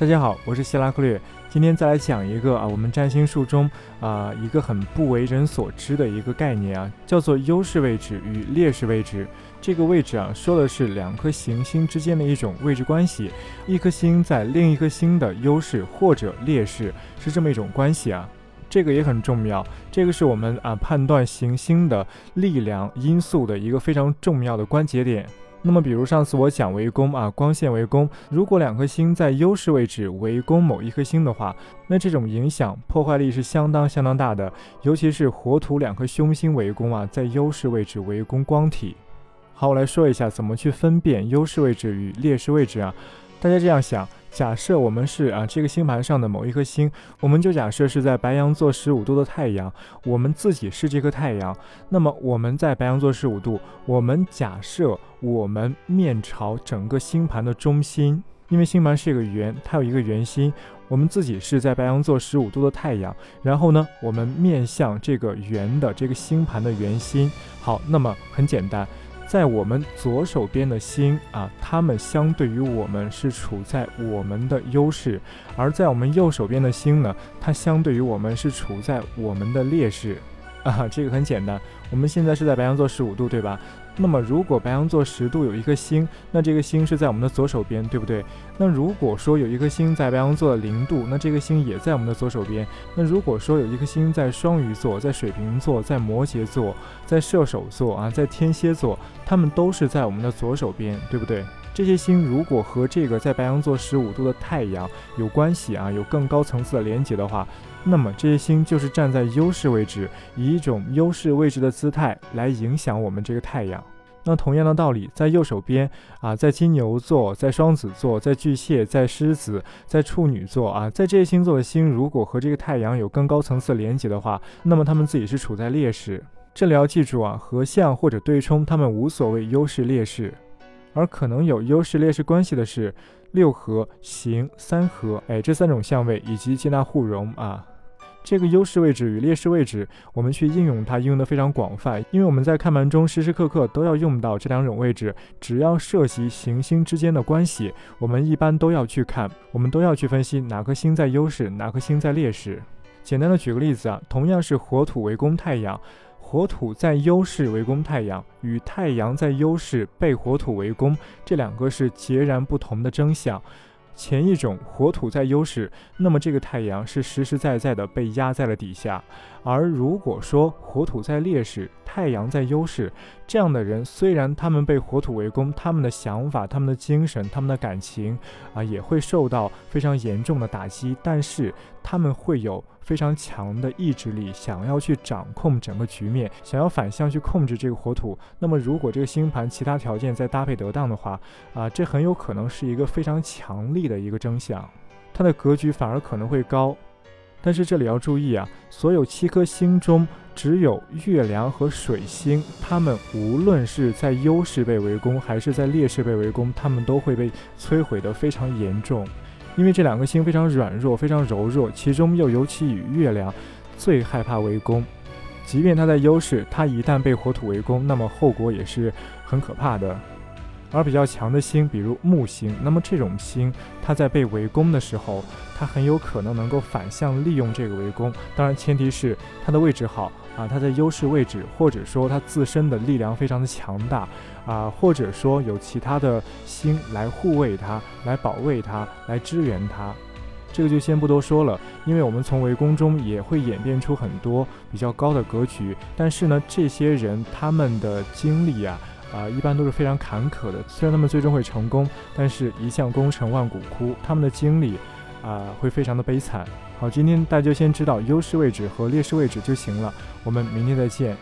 大家好，我是希拉克略。今天再来讲一个啊，我们占星术中啊一个很不为人所知的一个概念啊，叫做优势位置与劣势位置。这个位置啊，说的是两颗行星之间的一种位置关系，一颗星在另一颗星的优势或者劣势，是这么一种关系啊。这个也很重要，这个是我们啊判断行星的力量因素的一个非常重要的关节点。那么，比如上次我讲围攻啊，光线围攻，如果两颗星在优势位置围攻某一颗星的话，那这种影响破坏力是相当相当大的。尤其是火土两颗凶星围攻啊，在优势位置围攻光体。好，我来说一下怎么去分辨优势位置与劣势位置啊。大家这样想。假设我们是啊这个星盘上的某一颗星，我们就假设是在白羊座十五度的太阳，我们自己是这颗太阳。那么我们在白羊座十五度，我们假设我们面朝整个星盘的中心，因为星盘是一个圆，它有一个圆心，我们自己是在白羊座十五度的太阳，然后呢，我们面向这个圆的这个星盘的圆心。好，那么很简单。在我们左手边的星啊，它们相对于我们是处在我们的优势；而在我们右手边的星呢，它相对于我们是处在我们的劣势。啊，这个很简单。我们现在是在白羊座十五度，对吧？那么如果白羊座十度有一颗星，那这个星是在我们的左手边，对不对？那如果说有一颗星在白羊座的零度，那这个星也在我们的左手边。那如果说有一颗星在双鱼座、在水瓶座、在摩羯座、在射手座啊，在天蝎座，它们都是在我们的左手边，对不对？这些星如果和这个在白羊座十五度的太阳有关系啊，有更高层次的连接的话，那么这些星就是站在优势位置，以一种优势位置的姿态来影响我们这个太阳。那同样的道理，在右手边啊，在金牛座、在双子座、在巨蟹、在狮子、在处女座啊，在这些星座的星如果和这个太阳有更高层次连接的话，那么他们自己是处在劣势。这里要记住啊，合相或者对冲，他们无所谓优势劣势。而可能有优势劣势关系的是六合、行、三合，哎，这三种相位以及接纳互容啊。这个优势位置与劣势位置，我们去应用它，应用的非常广泛，因为我们在看盘中时时刻刻都要用到这两种位置。只要涉及行星之间的关系，我们一般都要去看，我们都要去分析哪颗星在优势，哪颗星在劣势。简单的举个例子啊，同样是火土围攻太阳。火土在优势围攻太阳，与太阳在优势被火土围攻，这两个是截然不同的真相。前一种火土在优势，那么这个太阳是实实在在的被压在了底下；而如果说火土在劣势，太阳在优势，这样的人虽然他们被火土围攻，他们的想法、他们的精神、他们的感情啊，也会受到非常严重的打击，但是他们会有非常强的意志力，想要去掌控整个局面，想要反向去控制这个火土。那么，如果这个星盘其他条件再搭配得当的话，啊，这很有可能是一个非常强力的一个真相，它的格局反而可能会高。但是这里要注意啊，所有七颗星中，只有月亮和水星，它们无论是在优势被围攻，还是在劣势被围攻，它们都会被摧毁得非常严重。因为这两颗星非常软弱，非常柔弱，其中又尤其以月亮最害怕围攻。即便它在优势，它一旦被火土围攻，那么后果也是很可怕的。而比较强的星，比如木星，那么这种星，它在被围攻的时候，它很有可能能够反向利用这个围攻。当然，前提是它的位置好啊，它在优势位置，或者说它自身的力量非常的强大啊，或者说有其他的星来护卫它、来保卫它、来支援它。这个就先不多说了，因为我们从围攻中也会演变出很多比较高的格局。但是呢，这些人他们的经历啊。啊，一般都是非常坎坷的。虽然他们最终会成功，但是一将功成万骨枯，他们的经历啊会非常的悲惨。好，今天大家就先知道优势位置和劣势位置就行了。我们明天再见。